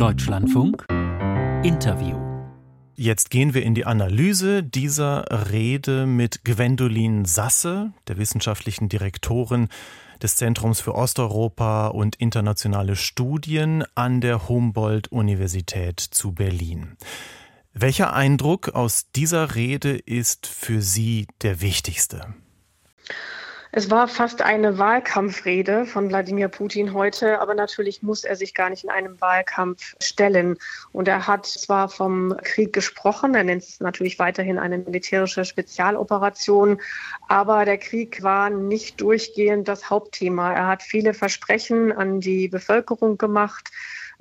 Deutschlandfunk Interview. Jetzt gehen wir in die Analyse dieser Rede mit Gwendolin Sasse, der wissenschaftlichen Direktorin des Zentrums für Osteuropa und internationale Studien an der Humboldt-Universität zu Berlin. Welcher Eindruck aus dieser Rede ist für Sie der wichtigste? Es war fast eine Wahlkampfrede von Wladimir Putin heute, aber natürlich muss er sich gar nicht in einem Wahlkampf stellen. Und er hat zwar vom Krieg gesprochen, er nennt es natürlich weiterhin eine militärische Spezialoperation, aber der Krieg war nicht durchgehend das Hauptthema. Er hat viele Versprechen an die Bevölkerung gemacht.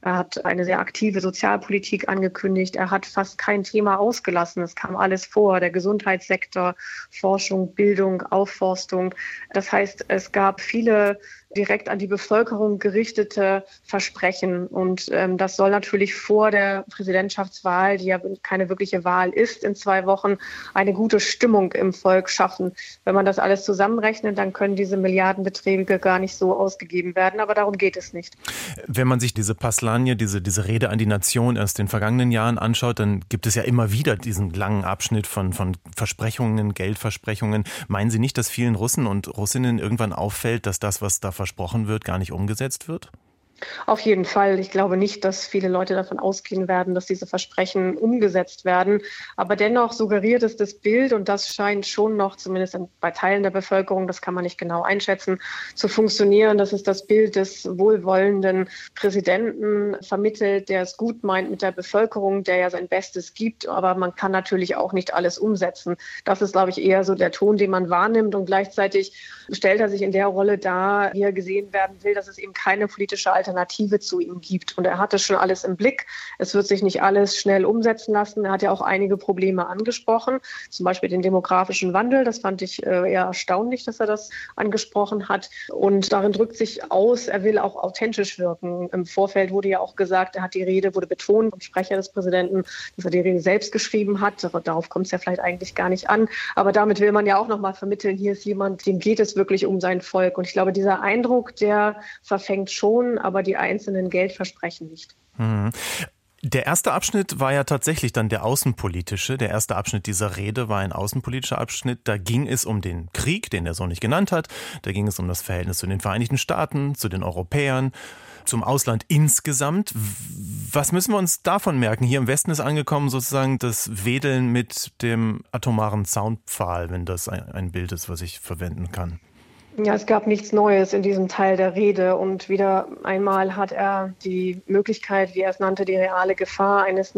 Er hat eine sehr aktive Sozialpolitik angekündigt. Er hat fast kein Thema ausgelassen. Es kam alles vor. Der Gesundheitssektor, Forschung, Bildung, Aufforstung. Das heißt, es gab viele direkt an die Bevölkerung gerichtete Versprechen. Und ähm, das soll natürlich vor der Präsidentschaftswahl, die ja keine wirkliche Wahl ist, in zwei Wochen eine gute Stimmung im Volk schaffen. Wenn man das alles zusammenrechnet, dann können diese Milliardenbeträge gar nicht so ausgegeben werden. Aber darum geht es nicht. Wenn man sich diese Paslagne, diese, diese Rede an die Nation aus den vergangenen Jahren anschaut, dann gibt es ja immer wieder diesen langen Abschnitt von, von Versprechungen, Geldversprechungen. Meinen Sie nicht, dass vielen Russen und Russinnen irgendwann auffällt, dass das, was da versprochen wird, gar nicht umgesetzt wird? Auf jeden Fall. Ich glaube nicht, dass viele Leute davon ausgehen werden, dass diese Versprechen umgesetzt werden. Aber dennoch suggeriert es das Bild, und das scheint schon noch, zumindest bei Teilen der Bevölkerung, das kann man nicht genau einschätzen, zu funktionieren. Das ist das Bild des wohlwollenden Präsidenten vermittelt, der es gut meint mit der Bevölkerung, der ja sein Bestes gibt. Aber man kann natürlich auch nicht alles umsetzen. Das ist, glaube ich, eher so der Ton, den man wahrnimmt. Und gleichzeitig stellt er sich in der Rolle dar, wie er gesehen werden will, dass es eben keine politische Alternative Alternative zu ihm gibt. Und er hatte schon alles im Blick. Es wird sich nicht alles schnell umsetzen lassen. Er hat ja auch einige Probleme angesprochen, zum Beispiel den demografischen Wandel. Das fand ich äh, eher erstaunlich, dass er das angesprochen hat. Und darin drückt sich aus, er will auch authentisch wirken. Im Vorfeld wurde ja auch gesagt, er hat die Rede, wurde betont vom Sprecher des Präsidenten, dass er die Rede selbst geschrieben hat. Darauf kommt es ja vielleicht eigentlich gar nicht an. Aber damit will man ja auch nochmal vermitteln, hier ist jemand, dem geht es wirklich um sein Volk. Und ich glaube, dieser Eindruck, der verfängt schon, aber aber die einzelnen Geldversprechen nicht. Mhm. Der erste Abschnitt war ja tatsächlich dann der außenpolitische. Der erste Abschnitt dieser Rede war ein außenpolitischer Abschnitt. Da ging es um den Krieg, den er so nicht genannt hat. Da ging es um das Verhältnis zu den Vereinigten Staaten, zu den Europäern, zum Ausland insgesamt. Was müssen wir uns davon merken? Hier im Westen ist angekommen sozusagen das Wedeln mit dem atomaren Soundpfahl, wenn das ein Bild ist, was ich verwenden kann. Ja, es gab nichts Neues in diesem Teil der Rede. Und wieder einmal hat er die Möglichkeit, wie er es nannte, die reale Gefahr eines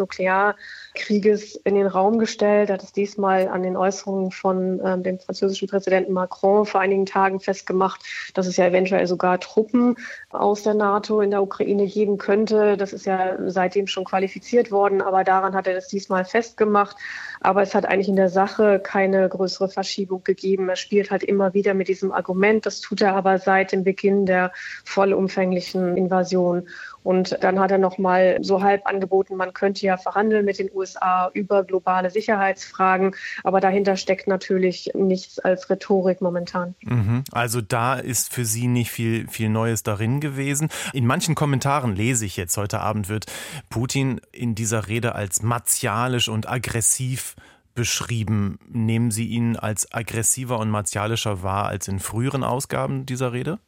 Nuklearkrieges in den Raum gestellt. Hat es diesmal an den Äußerungen von ähm, dem französischen Präsidenten Macron vor einigen Tagen festgemacht, dass es ja eventuell sogar Truppen aus der NATO in der Ukraine geben könnte. Das ist ja seitdem schon qualifiziert worden, aber daran hat er das diesmal festgemacht. Aber es hat eigentlich in der Sache keine größere Verschiebung gegeben. Er spielt halt immer wieder mit diesem Argument. Das tut er aber seit dem Beginn der vollumfänglichen Invasion. Und dann hat er noch mal so halb angeboten, man könnte ja verhandeln mit den USA über globale Sicherheitsfragen. Aber dahinter steckt natürlich nichts als Rhetorik momentan. Mhm. Also da ist für Sie nicht viel, viel Neues darin gewesen. In manchen Kommentaren lese ich jetzt, heute Abend wird Putin in dieser Rede als martialisch und aggressiv beschrieben. Nehmen Sie ihn als aggressiver und martialischer wahr als in früheren Ausgaben dieser Rede?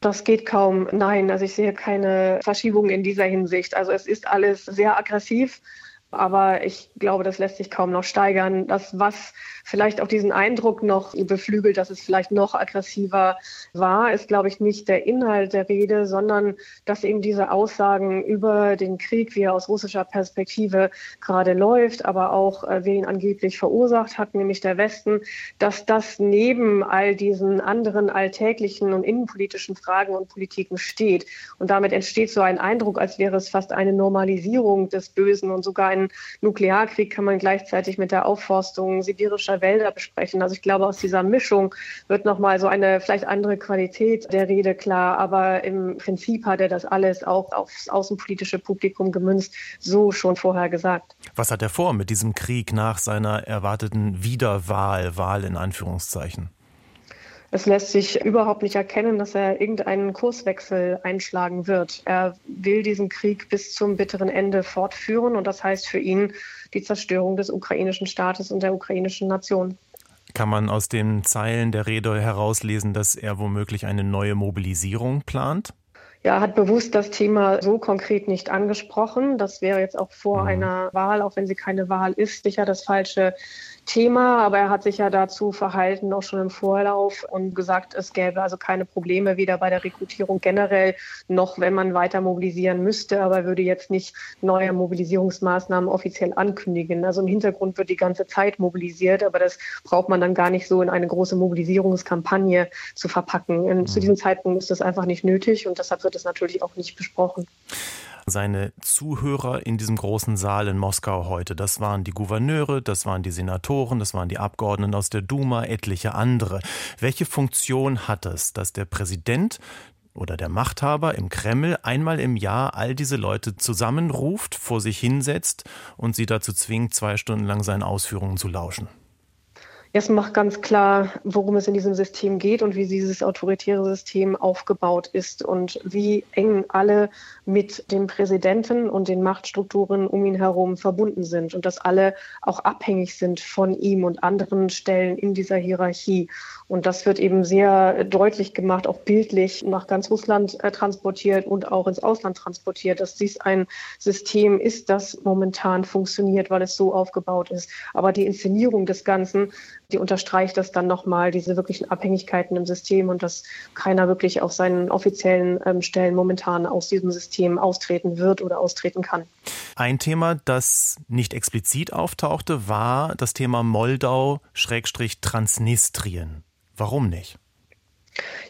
Das geht kaum. Nein, also ich sehe keine Verschiebung in dieser Hinsicht. Also es ist alles sehr aggressiv. Aber ich glaube, das lässt sich kaum noch steigern. Das, was vielleicht auch diesen Eindruck noch beflügelt, dass es vielleicht noch aggressiver war, ist, glaube ich, nicht der Inhalt der Rede, sondern dass eben diese Aussagen über den Krieg, wie er aus russischer Perspektive gerade läuft, aber auch äh, wer ihn angeblich verursacht hat, nämlich der Westen, dass das neben all diesen anderen alltäglichen und innenpolitischen Fragen und Politiken steht. Und damit entsteht so ein Eindruck, als wäre es fast eine Normalisierung des Bösen und sogar ein Nuklearkrieg kann man gleichzeitig mit der Aufforstung sibirischer Wälder besprechen. Also ich glaube, aus dieser Mischung wird nochmal so eine vielleicht andere Qualität der Rede klar. Aber im Prinzip hat er das alles auch aufs außenpolitische Publikum gemünzt, so schon vorher gesagt. Was hat er vor mit diesem Krieg nach seiner erwarteten Wiederwahl, Wahl in Anführungszeichen? Es lässt sich überhaupt nicht erkennen, dass er irgendeinen Kurswechsel einschlagen wird. Er will diesen Krieg bis zum bitteren Ende fortführen und das heißt für ihn die Zerstörung des ukrainischen Staates und der ukrainischen Nation. Kann man aus den Zeilen der Rede herauslesen, dass er womöglich eine neue Mobilisierung plant? ja, hat bewusst das Thema so konkret nicht angesprochen. Das wäre jetzt auch vor mhm. einer Wahl, auch wenn sie keine Wahl ist, sicher das falsche Thema, aber er hat sich ja dazu verhalten, auch schon im Vorlauf und gesagt, es gäbe also keine Probleme weder bei der Rekrutierung generell noch, wenn man weiter mobilisieren müsste, aber er würde jetzt nicht neue Mobilisierungsmaßnahmen offiziell ankündigen. Also im Hintergrund wird die ganze Zeit mobilisiert, aber das braucht man dann gar nicht so in eine große Mobilisierungskampagne zu verpacken. Und zu mhm. diesem Zeitpunkt ist das einfach nicht nötig und deshalb wird es natürlich auch nicht besprochen seine Zuhörer in diesem großen Saal in Moskau heute. Das waren die Gouverneure, das waren die Senatoren, das waren die Abgeordneten aus der Duma, etliche andere. Welche Funktion hat es, dass der Präsident oder der Machthaber im Kreml einmal im Jahr all diese Leute zusammenruft, vor sich hinsetzt und sie dazu zwingt, zwei Stunden lang seinen Ausführungen zu lauschen? Es macht ganz klar, worum es in diesem System geht und wie dieses autoritäre System aufgebaut ist und wie eng alle mit dem Präsidenten und den Machtstrukturen um ihn herum verbunden sind und dass alle auch abhängig sind von ihm und anderen Stellen in dieser Hierarchie. Und das wird eben sehr deutlich gemacht, auch bildlich nach ganz Russland äh, transportiert und auch ins Ausland transportiert, dass dies ein System ist, das momentan funktioniert, weil es so aufgebaut ist. Aber die Inszenierung des Ganzen die unterstreicht das dann nochmal, diese wirklichen Abhängigkeiten im System und dass keiner wirklich auf seinen offiziellen ähm, Stellen momentan aus diesem System austreten wird oder austreten kann. Ein Thema, das nicht explizit auftauchte, war das Thema Moldau-Transnistrien. Warum nicht?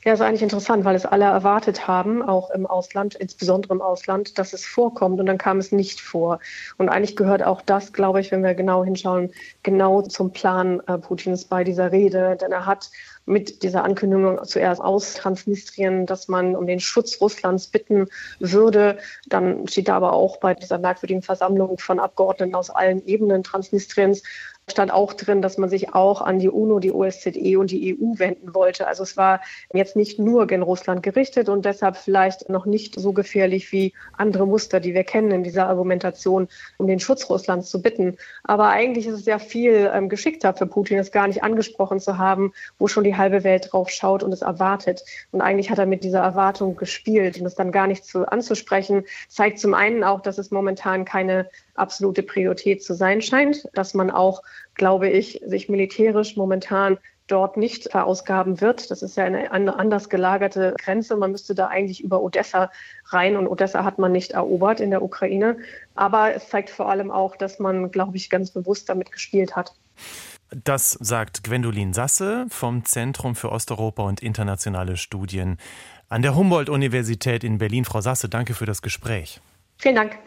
Ja, ist eigentlich interessant, weil es alle erwartet haben, auch im Ausland, insbesondere im Ausland, dass es vorkommt und dann kam es nicht vor. Und eigentlich gehört auch das, glaube ich, wenn wir genau hinschauen, genau zum Plan äh, Putins bei dieser Rede, denn er hat mit dieser Ankündigung zuerst aus Transnistrien, dass man um den Schutz Russlands bitten würde. Dann steht da aber auch bei dieser merkwürdigen Versammlung von Abgeordneten aus allen Ebenen Transnistriens stand auch drin, dass man sich auch an die UNO, die OSZE und die EU wenden wollte. Also es war jetzt nicht nur gen Russland gerichtet und deshalb vielleicht noch nicht so gefährlich wie andere Muster, die wir kennen in dieser Argumentation, um den Schutz Russlands zu bitten. Aber eigentlich ist es ja viel ähm, geschickter für Putin, es gar nicht angesprochen zu haben, wo schon die halbe Welt drauf schaut und es erwartet. Und eigentlich hat er mit dieser Erwartung gespielt und es dann gar nicht zu, anzusprechen, zeigt zum einen auch, dass es momentan keine absolute Priorität zu sein scheint, dass man auch, glaube ich, sich militärisch momentan dort nicht verausgaben wird. Das ist ja eine, anders gelagerte Grenze. Man müsste da eigentlich über Odessa rein und Odessa hat man nicht erobert in der Ukraine. Aber es zeigt vor allem auch, dass man, glaube ich, ganz bewusst damit gespielt hat. Das sagt Gwendolin Sasse vom Zentrum für Osteuropa und internationale Studien an der Humboldt-Universität in Berlin. Frau Sasse, danke für das Gespräch. Vielen Dank.